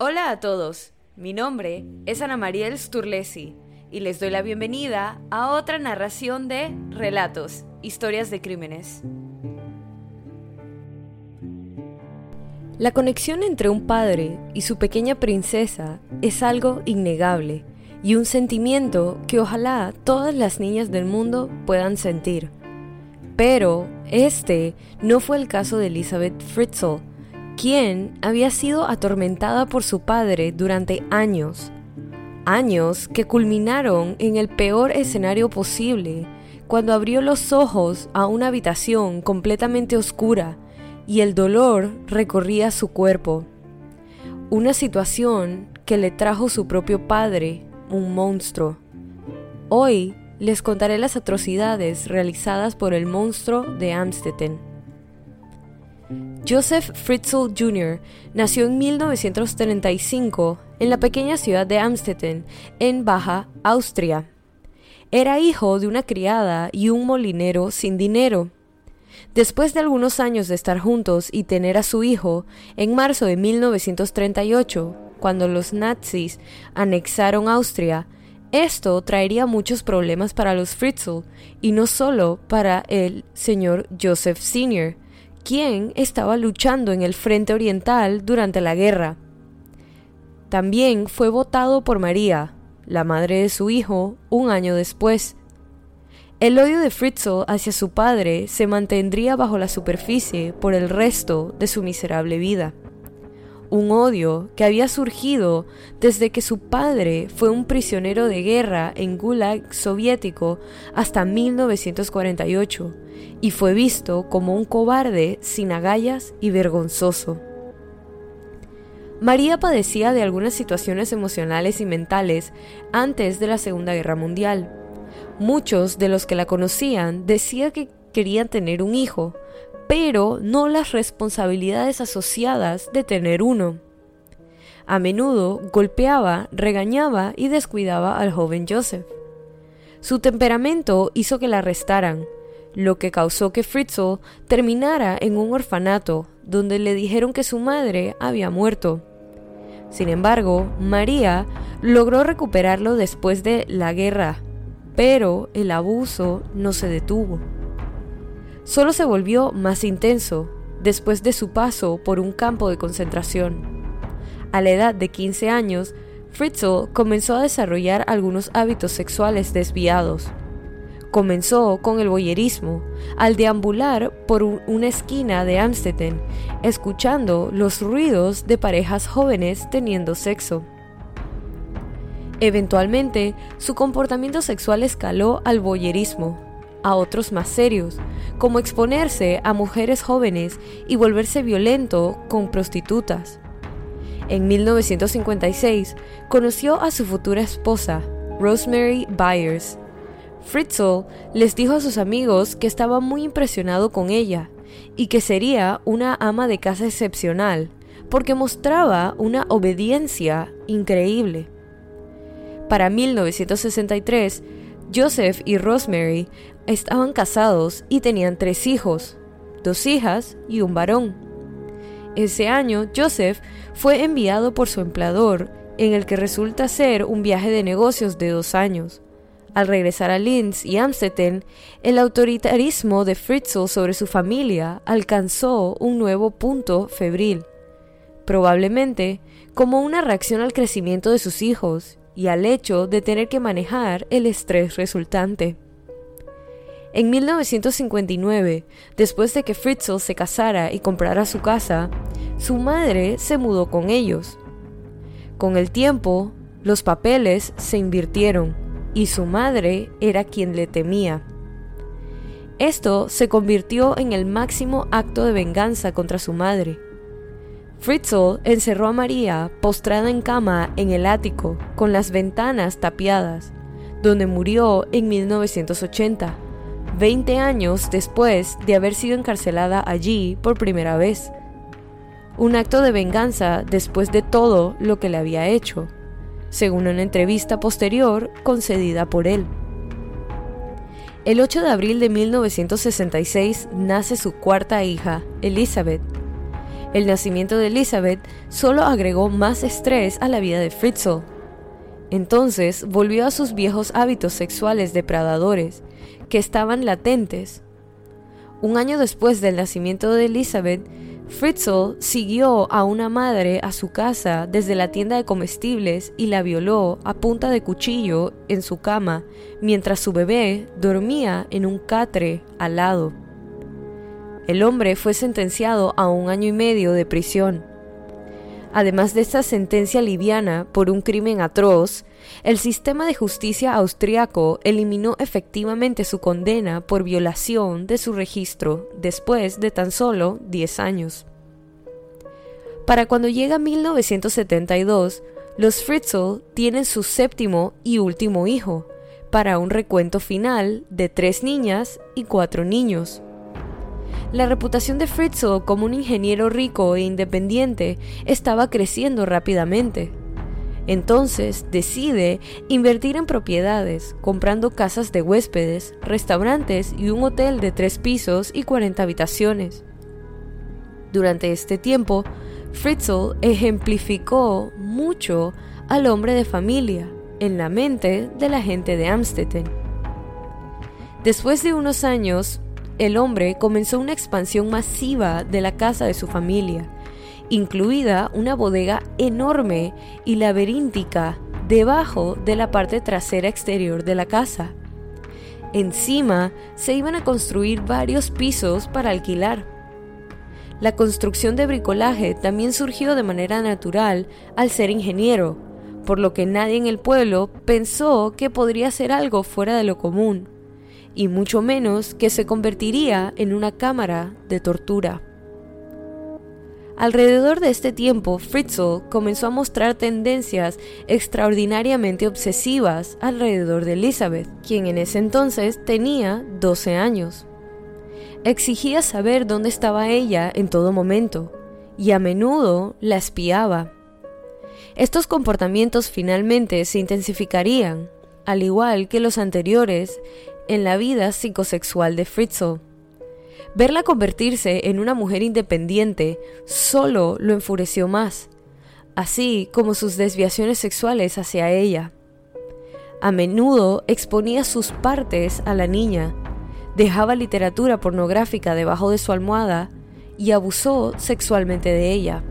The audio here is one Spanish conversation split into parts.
Hola a todos, mi nombre es Ana Mariel Sturlesi y les doy la bienvenida a otra narración de Relatos, Historias de Crímenes. La conexión entre un padre y su pequeña princesa es algo innegable y un sentimiento que ojalá todas las niñas del mundo puedan sentir. Pero este no fue el caso de Elizabeth Fritzl, quien había sido atormentada por su padre durante años. Años que culminaron en el peor escenario posible, cuando abrió los ojos a una habitación completamente oscura y el dolor recorría su cuerpo. Una situación que le trajo su propio padre, un monstruo. Hoy les contaré las atrocidades realizadas por el monstruo de Amstetten. Joseph Fritzl Jr. nació en 1935 en la pequeña ciudad de Amstetten, en Baja Austria. Era hijo de una criada y un molinero sin dinero. Después de algunos años de estar juntos y tener a su hijo, en marzo de 1938, cuando los nazis anexaron Austria, esto traería muchos problemas para los Fritzl y no solo para el señor Joseph Sr., quien estaba luchando en el frente oriental durante la guerra. También fue votado por María, la madre de su hijo, un año después. El odio de Fritzl hacia su padre se mantendría bajo la superficie por el resto de su miserable vida. Un odio que había surgido desde que su padre fue un prisionero de guerra en Gulag soviético hasta 1948 y fue visto como un cobarde sin agallas y vergonzoso. María padecía de algunas situaciones emocionales y mentales antes de la Segunda Guerra Mundial. Muchos de los que la conocían decían que querían tener un hijo, pero no las responsabilidades asociadas de tener uno. A menudo golpeaba, regañaba y descuidaba al joven Joseph. Su temperamento hizo que la arrestaran, lo que causó que Fritzl terminara en un orfanato donde le dijeron que su madre había muerto. Sin embargo, María logró recuperarlo después de la guerra, pero el abuso no se detuvo. Solo se volvió más intenso después de su paso por un campo de concentración. A la edad de 15 años, Fritzl comenzó a desarrollar algunos hábitos sexuales desviados, Comenzó con el boyerismo, al deambular por una esquina de Amstetten, escuchando los ruidos de parejas jóvenes teniendo sexo. Eventualmente, su comportamiento sexual escaló al boyerismo, a otros más serios, como exponerse a mujeres jóvenes y volverse violento con prostitutas. En 1956 conoció a su futura esposa, Rosemary Byers, Fritzl les dijo a sus amigos que estaba muy impresionado con ella y que sería una ama de casa excepcional porque mostraba una obediencia increíble. Para 1963, Joseph y Rosemary estaban casados y tenían tres hijos, dos hijas y un varón. Ese año, Joseph fue enviado por su empleador en el que resulta ser un viaje de negocios de dos años. Al regresar a Linz y Amstetten, el autoritarismo de Fritzl sobre su familia alcanzó un nuevo punto febril, probablemente como una reacción al crecimiento de sus hijos y al hecho de tener que manejar el estrés resultante. En 1959, después de que Fritzl se casara y comprara su casa, su madre se mudó con ellos. Con el tiempo, los papeles se invirtieron y su madre era quien le temía. Esto se convirtió en el máximo acto de venganza contra su madre. Fritzl encerró a María postrada en cama en el ático, con las ventanas tapiadas, donde murió en 1980, 20 años después de haber sido encarcelada allí por primera vez. Un acto de venganza después de todo lo que le había hecho según una entrevista posterior concedida por él. El 8 de abril de 1966 nace su cuarta hija, Elizabeth. El nacimiento de Elizabeth solo agregó más estrés a la vida de Fritzl. Entonces volvió a sus viejos hábitos sexuales depredadores, que estaban latentes. Un año después del nacimiento de Elizabeth, Fritzl siguió a una madre a su casa desde la tienda de comestibles y la violó a punta de cuchillo en su cama mientras su bebé dormía en un catre al lado. El hombre fue sentenciado a un año y medio de prisión. Además de esta sentencia liviana por un crimen atroz, el sistema de justicia austriaco eliminó efectivamente su condena por violación de su registro después de tan solo 10 años. Para cuando llega 1972, los Fritzl tienen su séptimo y último hijo, para un recuento final de tres niñas y cuatro niños. La reputación de Fritzl como un ingeniero rico e independiente estaba creciendo rápidamente. Entonces decide invertir en propiedades, comprando casas de huéspedes, restaurantes y un hotel de tres pisos y 40 habitaciones. Durante este tiempo, Fritzl ejemplificó mucho al hombre de familia en la mente de la gente de Amstetten. Después de unos años, el hombre comenzó una expansión masiva de la casa de su familia, incluida una bodega enorme y laberíntica debajo de la parte trasera exterior de la casa. Encima se iban a construir varios pisos para alquilar. La construcción de bricolaje también surgió de manera natural al ser ingeniero, por lo que nadie en el pueblo pensó que podría ser algo fuera de lo común y mucho menos que se convertiría en una cámara de tortura. Alrededor de este tiempo, Fritzl comenzó a mostrar tendencias extraordinariamente obsesivas alrededor de Elizabeth, quien en ese entonces tenía 12 años. Exigía saber dónde estaba ella en todo momento, y a menudo la espiaba. Estos comportamientos finalmente se intensificarían, al igual que los anteriores, en la vida psicosexual de Fritzl. Verla convertirse en una mujer independiente solo lo enfureció más, así como sus desviaciones sexuales hacia ella. A menudo exponía sus partes a la niña, dejaba literatura pornográfica debajo de su almohada y abusó sexualmente de ella.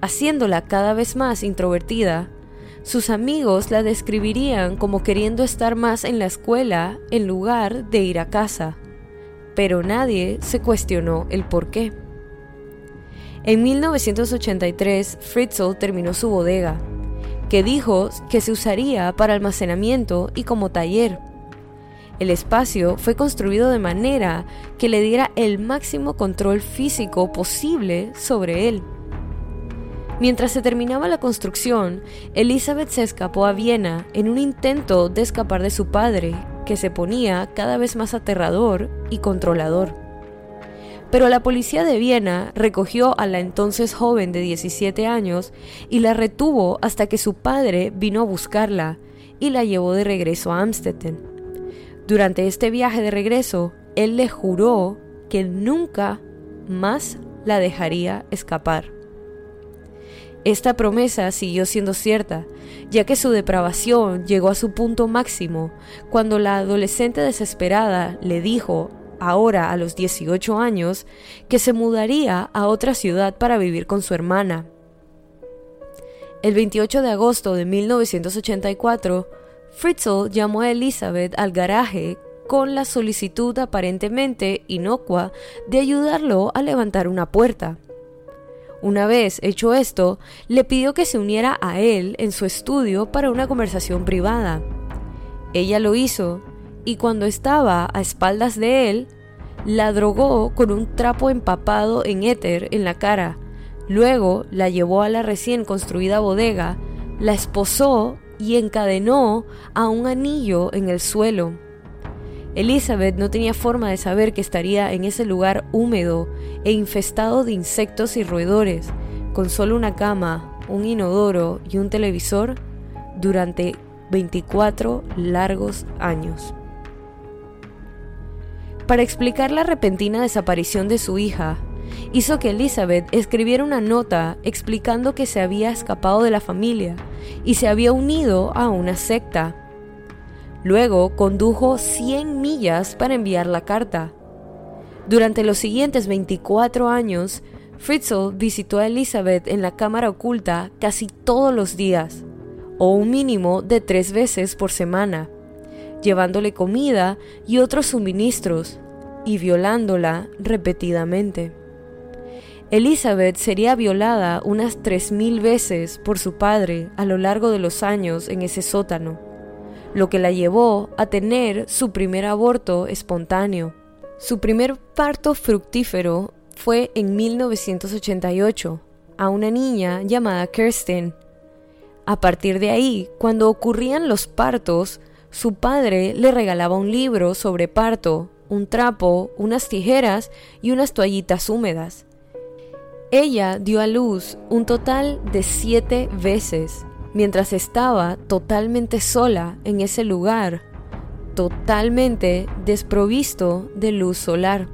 Haciéndola cada vez más introvertida, sus amigos la describirían como queriendo estar más en la escuela en lugar de ir a casa, pero nadie se cuestionó el por qué. En 1983, Fritzl terminó su bodega, que dijo que se usaría para almacenamiento y como taller. El espacio fue construido de manera que le diera el máximo control físico posible sobre él. Mientras se terminaba la construcción, Elizabeth se escapó a Viena en un intento de escapar de su padre, que se ponía cada vez más aterrador y controlador. Pero la policía de Viena recogió a la entonces joven de 17 años y la retuvo hasta que su padre vino a buscarla y la llevó de regreso a Amstetten. Durante este viaje de regreso, él le juró que nunca más la dejaría escapar. Esta promesa siguió siendo cierta, ya que su depravación llegó a su punto máximo cuando la adolescente desesperada le dijo, ahora a los 18 años, que se mudaría a otra ciudad para vivir con su hermana. El 28 de agosto de 1984, Fritzl llamó a Elizabeth al garaje con la solicitud aparentemente inocua de ayudarlo a levantar una puerta. Una vez hecho esto, le pidió que se uniera a él en su estudio para una conversación privada. Ella lo hizo y cuando estaba a espaldas de él, la drogó con un trapo empapado en éter en la cara. Luego la llevó a la recién construida bodega, la esposó y encadenó a un anillo en el suelo. Elizabeth no tenía forma de saber que estaría en ese lugar húmedo e infestado de insectos y roedores, con solo una cama, un inodoro y un televisor durante 24 largos años. Para explicar la repentina desaparición de su hija, hizo que Elizabeth escribiera una nota explicando que se había escapado de la familia y se había unido a una secta. Luego condujo 100 millas para enviar la carta. Durante los siguientes 24 años, Fritzl visitó a Elizabeth en la cámara oculta casi todos los días, o un mínimo de tres veces por semana, llevándole comida y otros suministros, y violándola repetidamente. Elizabeth sería violada unas 3.000 veces por su padre a lo largo de los años en ese sótano, lo que la llevó a tener su primer aborto espontáneo. Su primer parto fructífero fue en 1988 a una niña llamada Kirsten. A partir de ahí, cuando ocurrían los partos, su padre le regalaba un libro sobre parto un trapo, unas tijeras y unas toallitas húmedas. Ella dio a luz un total de siete veces, mientras estaba totalmente sola en ese lugar, totalmente desprovisto de luz solar.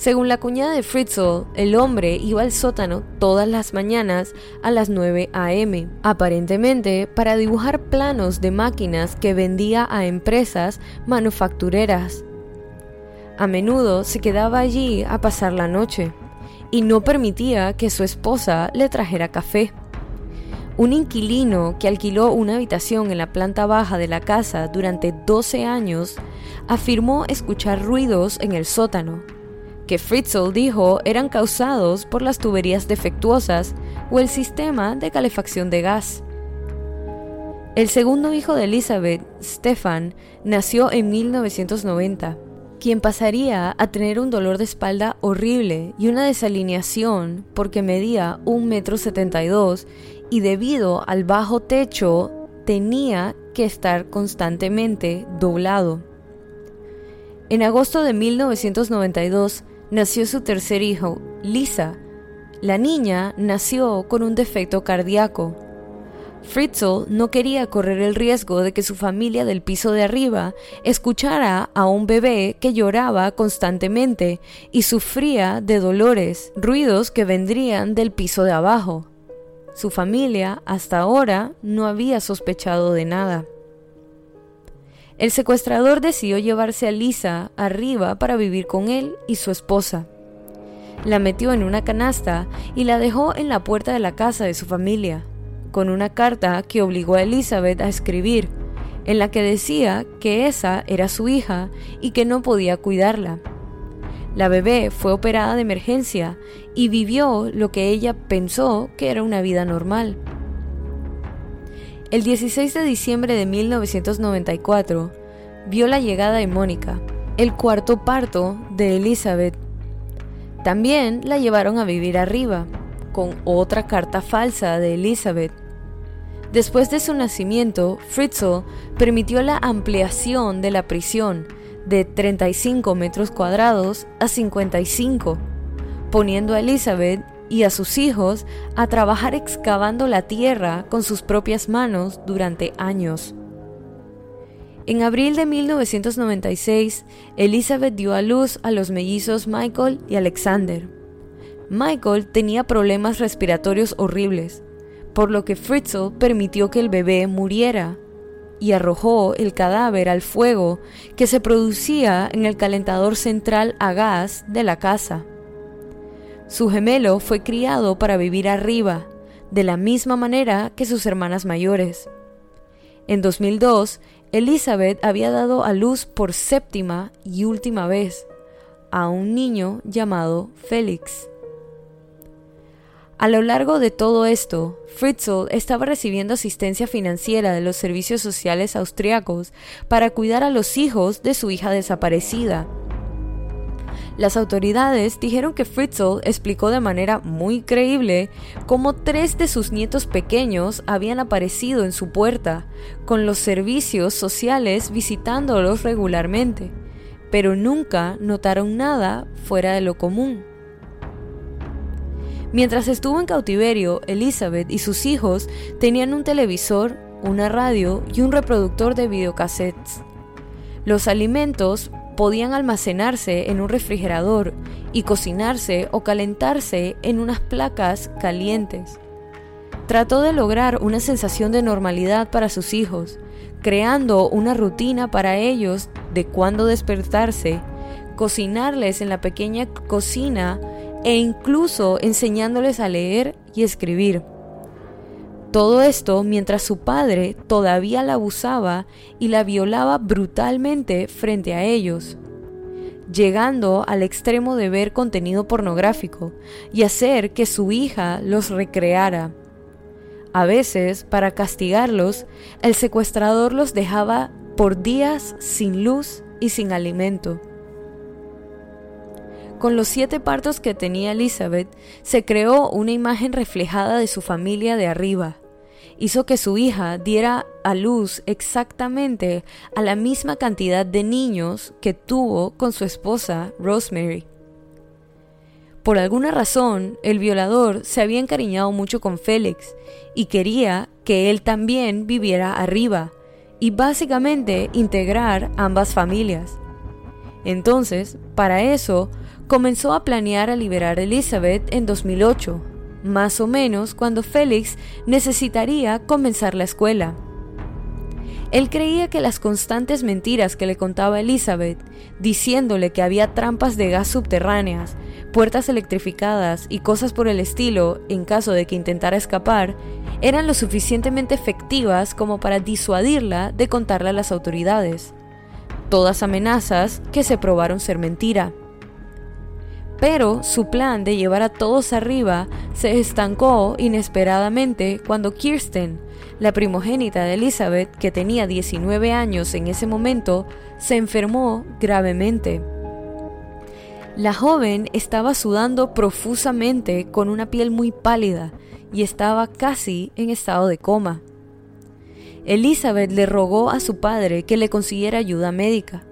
Según la cuñada de Fritzl, el hombre iba al sótano todas las mañanas a las 9 a.m., aparentemente para dibujar planos de máquinas que vendía a empresas manufactureras. A menudo se quedaba allí a pasar la noche y no permitía que su esposa le trajera café. Un inquilino que alquiló una habitación en la planta baja de la casa durante 12 años afirmó escuchar ruidos en el sótano, que Fritzl dijo eran causados por las tuberías defectuosas o el sistema de calefacción de gas. El segundo hijo de Elizabeth, Stefan, nació en 1990 quien pasaría a tener un dolor de espalda horrible y una desalineación porque medía un metro setenta y debido al bajo techo tenía que estar constantemente doblado. En agosto de 1992 nació su tercer hijo, Lisa. La niña nació con un defecto cardíaco Fritzl no quería correr el riesgo de que su familia del piso de arriba escuchara a un bebé que lloraba constantemente y sufría de dolores, ruidos que vendrían del piso de abajo. Su familia hasta ahora no había sospechado de nada. El secuestrador decidió llevarse a Lisa arriba para vivir con él y su esposa. La metió en una canasta y la dejó en la puerta de la casa de su familia con una carta que obligó a Elizabeth a escribir, en la que decía que esa era su hija y que no podía cuidarla. La bebé fue operada de emergencia y vivió lo que ella pensó que era una vida normal. El 16 de diciembre de 1994 vio la llegada de Mónica, el cuarto parto de Elizabeth. También la llevaron a vivir arriba, con otra carta falsa de Elizabeth. Después de su nacimiento, Fritzl permitió la ampliación de la prisión de 35 metros cuadrados a 55, poniendo a Elizabeth y a sus hijos a trabajar excavando la tierra con sus propias manos durante años. En abril de 1996, Elizabeth dio a luz a los mellizos Michael y Alexander. Michael tenía problemas respiratorios horribles, por lo que Fritzl permitió que el bebé muriera y arrojó el cadáver al fuego que se producía en el calentador central a gas de la casa. Su gemelo fue criado para vivir arriba, de la misma manera que sus hermanas mayores. En 2002, Elizabeth había dado a luz por séptima y última vez a un niño llamado Félix. A lo largo de todo esto, Fritzl estaba recibiendo asistencia financiera de los servicios sociales austriacos para cuidar a los hijos de su hija desaparecida. Las autoridades dijeron que Fritzl explicó de manera muy creíble cómo tres de sus nietos pequeños habían aparecido en su puerta, con los servicios sociales visitándolos regularmente, pero nunca notaron nada fuera de lo común. Mientras estuvo en cautiverio, Elizabeth y sus hijos tenían un televisor, una radio y un reproductor de videocassettes. Los alimentos podían almacenarse en un refrigerador y cocinarse o calentarse en unas placas calientes. Trató de lograr una sensación de normalidad para sus hijos, creando una rutina para ellos de cuándo despertarse, cocinarles en la pequeña cocina e incluso enseñándoles a leer y escribir. Todo esto mientras su padre todavía la abusaba y la violaba brutalmente frente a ellos, llegando al extremo de ver contenido pornográfico y hacer que su hija los recreara. A veces, para castigarlos, el secuestrador los dejaba por días sin luz y sin alimento. Con los siete partos que tenía Elizabeth, se creó una imagen reflejada de su familia de arriba. Hizo que su hija diera a luz exactamente a la misma cantidad de niños que tuvo con su esposa Rosemary. Por alguna razón, el violador se había encariñado mucho con Félix y quería que él también viviera arriba y básicamente integrar ambas familias. Entonces, para eso, comenzó a planear a liberar a Elizabeth en 2008, más o menos cuando Félix necesitaría comenzar la escuela. Él creía que las constantes mentiras que le contaba Elizabeth, diciéndole que había trampas de gas subterráneas, puertas electrificadas y cosas por el estilo en caso de que intentara escapar, eran lo suficientemente efectivas como para disuadirla de contarle a las autoridades. Todas amenazas que se probaron ser mentira. Pero su plan de llevar a todos arriba se estancó inesperadamente cuando Kirsten, la primogénita de Elizabeth, que tenía 19 años en ese momento, se enfermó gravemente. La joven estaba sudando profusamente con una piel muy pálida y estaba casi en estado de coma. Elizabeth le rogó a su padre que le consiguiera ayuda médica.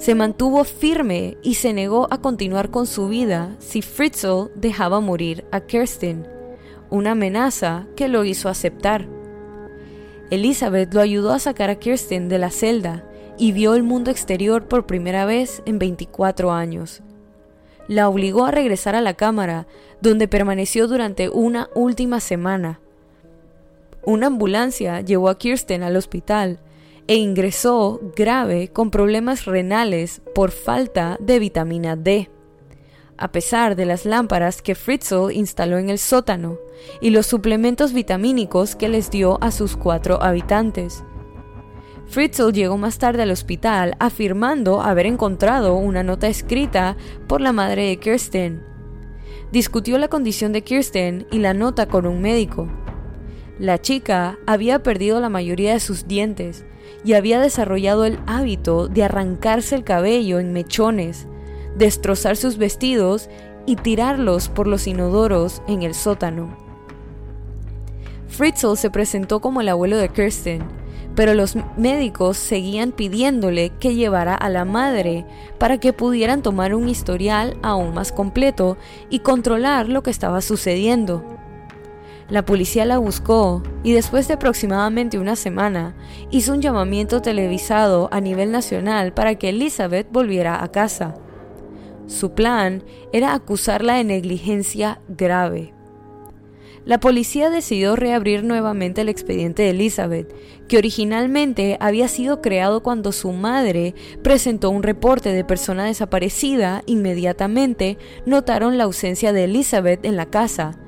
Se mantuvo firme y se negó a continuar con su vida si Fritzl dejaba morir a Kirsten, una amenaza que lo hizo aceptar. Elizabeth lo ayudó a sacar a Kirsten de la celda y vio el mundo exterior por primera vez en 24 años. La obligó a regresar a la cámara, donde permaneció durante una última semana. Una ambulancia llevó a Kirsten al hospital e ingresó grave con problemas renales por falta de vitamina D a pesar de las lámparas que Fritzl instaló en el sótano y los suplementos vitamínicos que les dio a sus cuatro habitantes. Fritzl llegó más tarde al hospital afirmando haber encontrado una nota escrita por la madre de Kirsten. Discutió la condición de Kirsten y la nota con un médico. La chica había perdido la mayoría de sus dientes y había desarrollado el hábito de arrancarse el cabello en mechones destrozar sus vestidos y tirarlos por los inodoros en el sótano. Fritzl se presentó como el abuelo de Kirsten, pero los médicos seguían pidiéndole que llevara a la madre para que pudieran tomar un historial aún más completo y controlar lo que estaba sucediendo. La policía la buscó y después de aproximadamente una semana hizo un llamamiento televisado a nivel nacional para que Elizabeth volviera a casa. Su plan era acusarla de negligencia grave. La policía decidió reabrir nuevamente el expediente de Elizabeth, que originalmente había sido creado cuando su madre presentó un reporte de persona desaparecida. Inmediatamente notaron la ausencia de Elizabeth en la casa,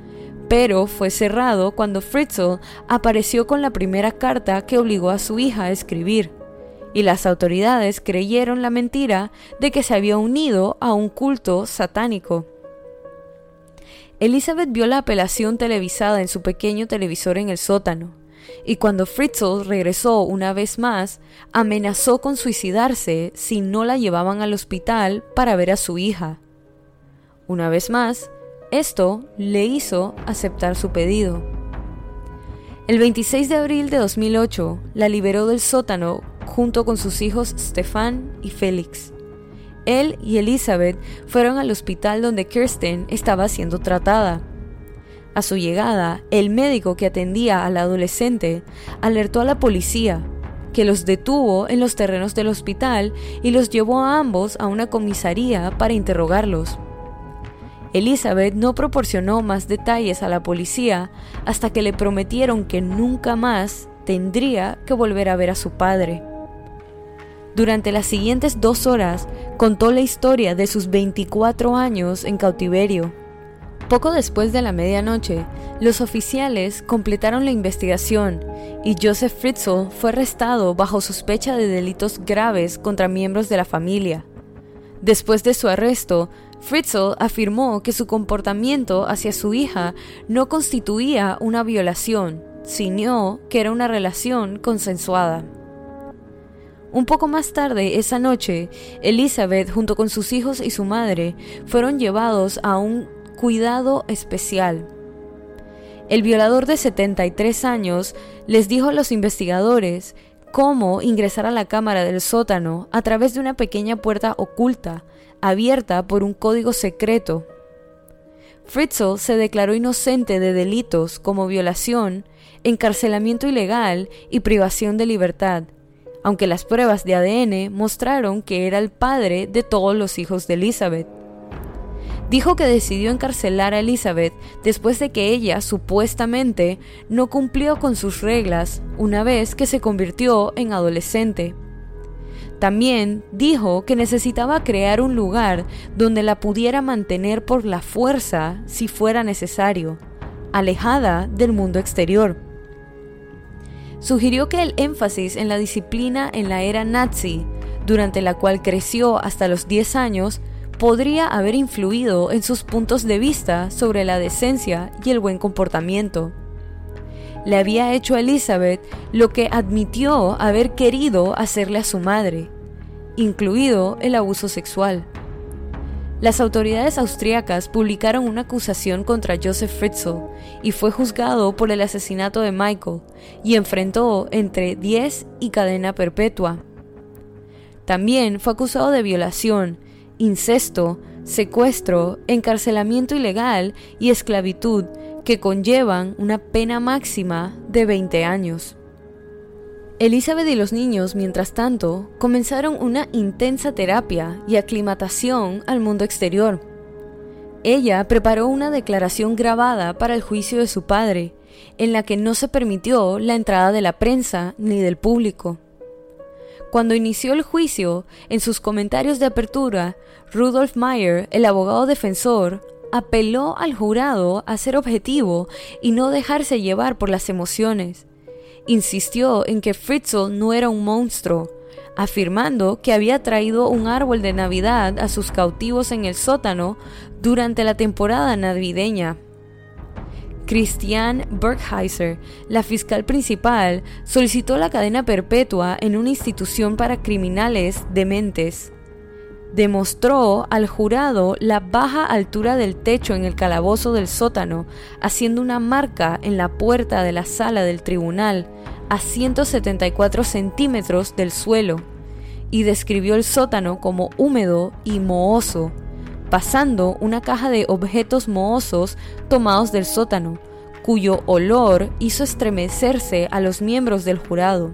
pero fue cerrado cuando Fritzl apareció con la primera carta que obligó a su hija a escribir y las autoridades creyeron la mentira de que se había unido a un culto satánico. Elizabeth vio la apelación televisada en su pequeño televisor en el sótano, y cuando Fritzl regresó una vez más, amenazó con suicidarse si no la llevaban al hospital para ver a su hija. Una vez más, esto le hizo aceptar su pedido. El 26 de abril de 2008 la liberó del sótano junto con sus hijos Stefan y Félix. Él y Elizabeth fueron al hospital donde Kirsten estaba siendo tratada. A su llegada, el médico que atendía al adolescente alertó a la policía, que los detuvo en los terrenos del hospital y los llevó a ambos a una comisaría para interrogarlos. Elizabeth no proporcionó más detalles a la policía hasta que le prometieron que nunca más tendría que volver a ver a su padre. Durante las siguientes dos horas contó la historia de sus 24 años en cautiverio. Poco después de la medianoche, los oficiales completaron la investigación y Joseph Fritzl fue arrestado bajo sospecha de delitos graves contra miembros de la familia. Después de su arresto, Fritzl afirmó que su comportamiento hacia su hija no constituía una violación, sino que era una relación consensuada. Un poco más tarde esa noche, Elizabeth junto con sus hijos y su madre fueron llevados a un cuidado especial. El violador de 73 años les dijo a los investigadores cómo ingresar a la cámara del sótano a través de una pequeña puerta oculta, abierta por un código secreto. Fritzl se declaró inocente de delitos como violación, encarcelamiento ilegal y privación de libertad, aunque las pruebas de ADN mostraron que era el padre de todos los hijos de Elizabeth. Dijo que decidió encarcelar a Elizabeth después de que ella supuestamente no cumplió con sus reglas una vez que se convirtió en adolescente. También dijo que necesitaba crear un lugar donde la pudiera mantener por la fuerza si fuera necesario, alejada del mundo exterior sugirió que el énfasis en la disciplina en la era nazi, durante la cual creció hasta los 10 años, podría haber influido en sus puntos de vista sobre la decencia y el buen comportamiento. Le había hecho a Elizabeth lo que admitió haber querido hacerle a su madre, incluido el abuso sexual. Las autoridades austriacas publicaron una acusación contra Joseph Fritzl y fue juzgado por el asesinato de Michael y enfrentó entre 10 y cadena perpetua. También fue acusado de violación, incesto, secuestro, encarcelamiento ilegal y esclavitud que conllevan una pena máxima de 20 años. Elizabeth y los niños, mientras tanto, comenzaron una intensa terapia y aclimatación al mundo exterior. Ella preparó una declaración grabada para el juicio de su padre, en la que no se permitió la entrada de la prensa ni del público. Cuando inició el juicio, en sus comentarios de apertura, Rudolf Meyer, el abogado defensor, apeló al jurado a ser objetivo y no dejarse llevar por las emociones insistió en que Fritzl no era un monstruo, afirmando que había traído un árbol de Navidad a sus cautivos en el sótano durante la temporada navideña. Christian Bergheiser, la fiscal principal, solicitó la cadena perpetua en una institución para criminales dementes. Demostró al jurado la baja altura del techo en el calabozo del sótano, haciendo una marca en la puerta de la sala del tribunal a 174 centímetros del suelo, y describió el sótano como húmedo y mohoso, pasando una caja de objetos mohosos tomados del sótano, cuyo olor hizo estremecerse a los miembros del jurado.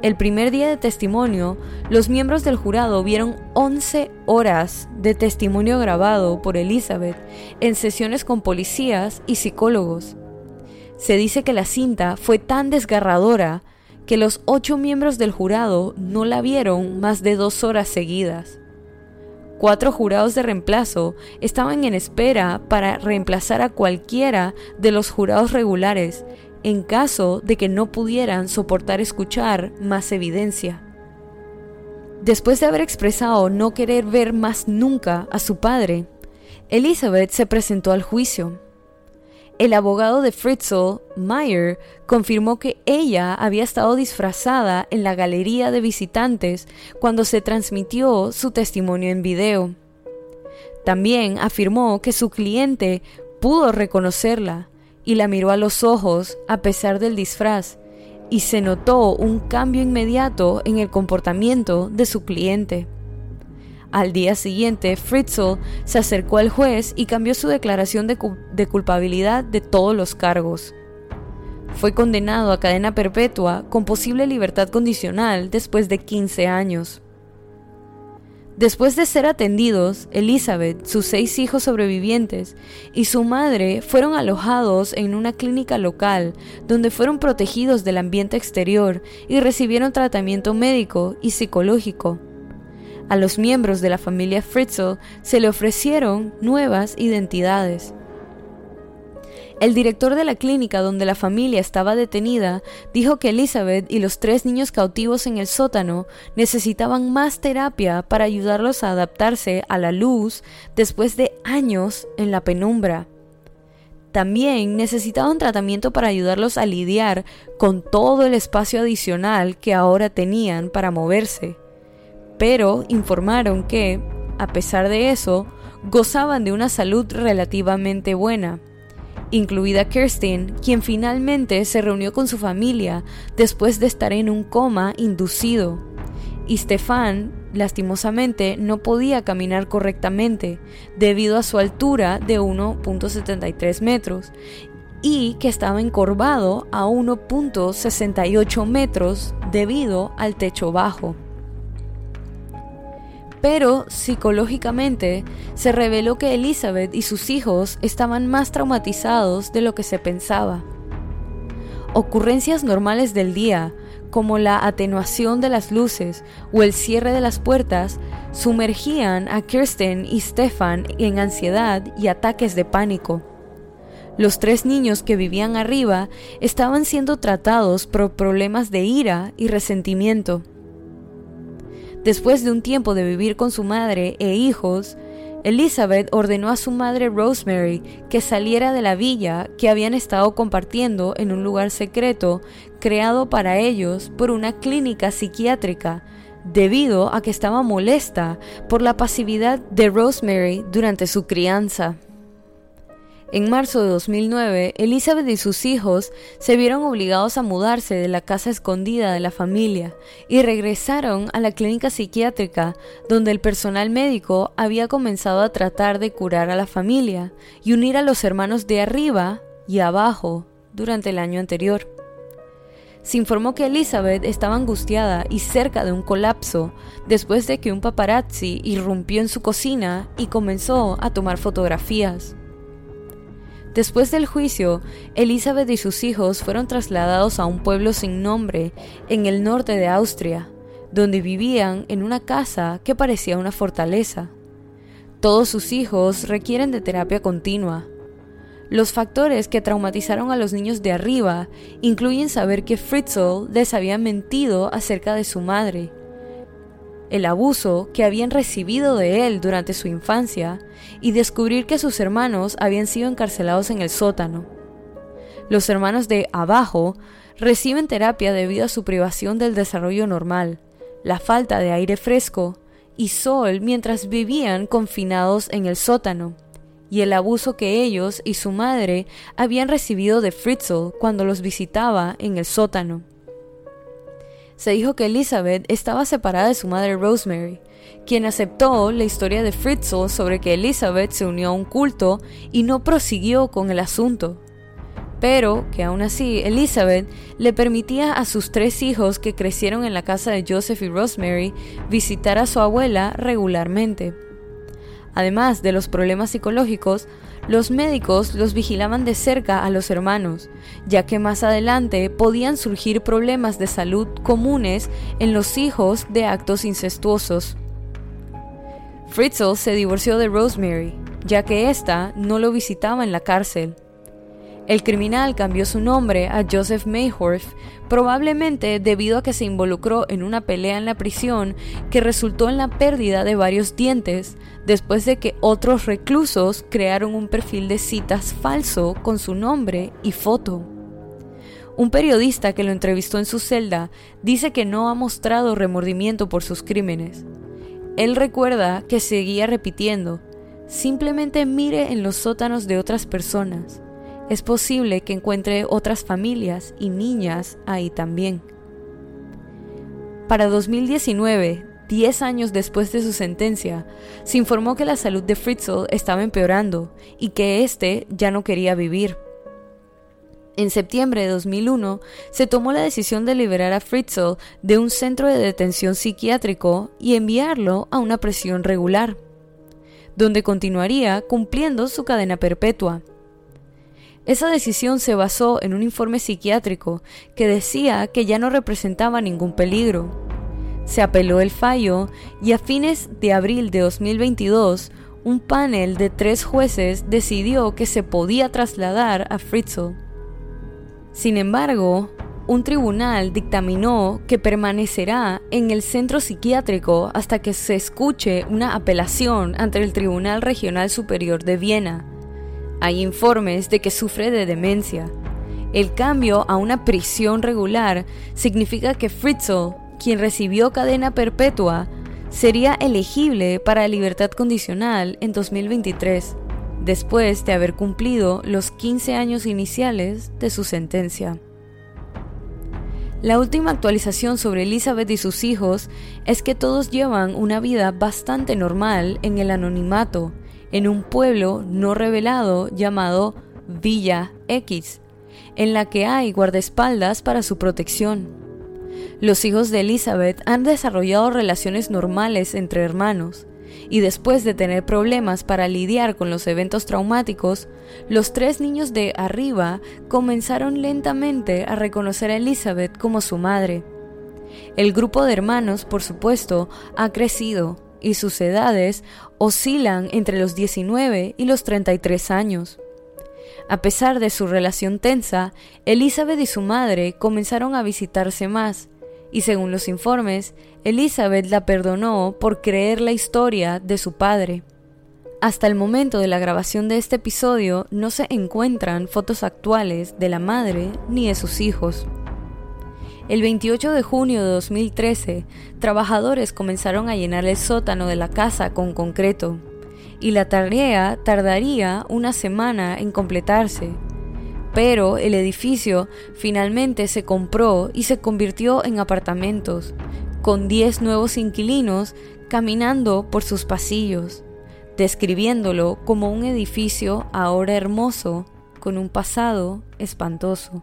El primer día de testimonio, los miembros del jurado vieron 11 horas de testimonio grabado por Elizabeth en sesiones con policías y psicólogos. Se dice que la cinta fue tan desgarradora que los ocho miembros del jurado no la vieron más de dos horas seguidas. Cuatro jurados de reemplazo estaban en espera para reemplazar a cualquiera de los jurados regulares en caso de que no pudieran soportar escuchar más evidencia. Después de haber expresado no querer ver más nunca a su padre, Elizabeth se presentó al juicio. El abogado de Fritzl, Meyer, confirmó que ella había estado disfrazada en la galería de visitantes cuando se transmitió su testimonio en video. También afirmó que su cliente pudo reconocerla y la miró a los ojos a pesar del disfraz, y se notó un cambio inmediato en el comportamiento de su cliente. Al día siguiente, Fritzl se acercó al juez y cambió su declaración de, culpabilidad de todos los cargos. Fue condenado a cadena perpetua con posible libertad condicional después de 15 años. Después de ser atendidos, Elizabeth, sus seis hijos sobrevivientes y su madre fueron alojados en una clínica local donde fueron protegidos del ambiente exterior y recibieron tratamiento médico y psicológico. A los miembros de la familia Fritzl se le ofrecieron nuevas identidades. El director de la clínica donde la familia estaba detenida dijo que Elizabeth y los tres niños cautivos en el sótano necesitaban más terapia para ayudarlos a adaptarse a la luz después de años en la penumbra. También necesitaban tratamiento para ayudarlos a lidiar con todo el espacio adicional que ahora tenían para moverse. Pero informaron que, a pesar de eso, gozaban de una salud relativamente buena incluida Kirsten, quien finalmente se reunió con su familia después de estar en un coma inducido. Y Stefan, lastimosamente, no podía caminar correctamente debido a su altura de 1.73 metros y que estaba encorvado a 1.68 metros debido al techo bajo pero psicológicamente se reveló que Elizabeth y sus hijos estaban más traumatizados de lo que se pensaba. Ocurrencias normales del día, como la atenuación de las luces o el cierre de las puertas, sumergían a Kirsten y Stefan en ansiedad y ataques de pánico. Los tres niños que vivían arriba estaban siendo tratados por problemas de ira y resentimiento. Después de un tiempo de vivir con su madre e hijos, Elizabeth ordenó a su madre Rosemary que saliera de la villa que habían estado compartiendo en un lugar secreto creado para ellos por una clínica psiquiátrica, debido a que estaba molesta por la pasividad de Rosemary durante su crianza. En marzo de 2009, Elizabeth y sus hijos se vieron obligados a mudarse de la casa escondida de la familia y regresaron a la clínica psiquiátrica donde el personal médico había comenzado a tratar de curar a la familia y unir a los hermanos de arriba y abajo durante el año anterior. Se informó que Elizabeth estaba angustiada y cerca de un colapso después de que un paparazzi irrumpió en su cocina y comenzó a tomar fotografías. Después del juicio, Elizabeth y sus hijos fueron trasladados a un pueblo sin nombre en el norte de Austria, donde vivían en una casa que parecía una fortaleza. Todos sus hijos requieren de terapia continua. Los factores que traumatizaron a los niños de arriba incluyen saber que Fritzl les había mentido acerca de su madre, el abuso que habían recibido de él durante su infancia y descubrir que sus hermanos habían sido encarcelados en el sótano. Los hermanos de abajo reciben terapia debido a su privación del desarrollo normal, la falta de aire fresco y sol mientras vivían confinados en el sótano, y el abuso que ellos y su madre habían recibido de Fritzl cuando los visitaba en el sótano se dijo que Elizabeth estaba separada de su madre Rosemary, quien aceptó la historia de Fritzl sobre que Elizabeth se unió a un culto y no prosiguió con el asunto. Pero que aún así Elizabeth le permitía a sus tres hijos que crecieron en la casa de Joseph y Rosemary visitar a su abuela regularmente. Además de los problemas psicológicos, los médicos los vigilaban de cerca a los hermanos, ya que más adelante podían surgir problemas de salud comunes en los hijos de actos incestuosos. Fritzl se divorció de Rosemary, ya que ésta no lo visitaba en la cárcel. El criminal cambió su nombre a Joseph Mayhorf, probablemente debido a que se involucró en una pelea en la prisión que resultó en la pérdida de varios dientes, después de que otros reclusos crearon un perfil de citas falso con su nombre y foto. Un periodista que lo entrevistó en su celda dice que no ha mostrado remordimiento por sus crímenes. Él recuerda que seguía repitiendo, simplemente mire en los sótanos de otras personas es posible que encuentre otras familias y niñas ahí también. Para 2019, 10 años después de su sentencia, se informó que la salud de Fritzl estaba empeorando y que éste ya no quería vivir. En septiembre de 2001 se tomó la decisión de liberar a Fritzl de un centro de detención psiquiátrico y enviarlo a una prisión regular, donde continuaría cumpliendo su cadena perpetua. Esa decisión se basó en un informe psiquiátrico que decía que ya no representaba ningún peligro. Se apeló el fallo y a fines de abril de 2022, un panel de tres jueces decidió que se podía trasladar a Fritzl. Sin embargo, un tribunal dictaminó que permanecerá en el centro psiquiátrico hasta que se escuche una apelación ante el Tribunal Regional Superior de Viena hay informes de que sufre de demencia. El cambio a una prisión regular significa que Fritzl, quien recibió cadena perpetua, sería elegible para libertad condicional en 2023, después de haber cumplido los 15 años iniciales de su sentencia. La última actualización sobre Elizabeth y sus hijos es que todos llevan una vida bastante normal en el anonimato en un pueblo no revelado llamado Villa X, en la que hay guardaespaldas para su protección. Los hijos de Elizabeth han desarrollado relaciones normales entre hermanos, y después de tener problemas para lidiar con los eventos traumáticos, los tres niños de arriba comenzaron lentamente a reconocer a Elizabeth como su madre. El grupo de hermanos, por supuesto, ha crecido y sus edades oscilan entre los 19 y los 33 años. A pesar de su relación tensa, Elizabeth y su madre comenzaron a visitarse más, y según los informes, Elizabeth la perdonó por creer la historia de su padre. Hasta el momento de la grabación de este episodio no se encuentran fotos actuales de la madre ni de sus hijos. El 28 de junio de 2013, trabajadores comenzaron a llenar el sótano de la casa con concreto, y la tarea tardaría una semana en completarse. Pero el edificio finalmente se compró y se convirtió en apartamentos, con 10 nuevos inquilinos caminando por sus pasillos, describiéndolo como un edificio ahora hermoso, con un pasado espantoso.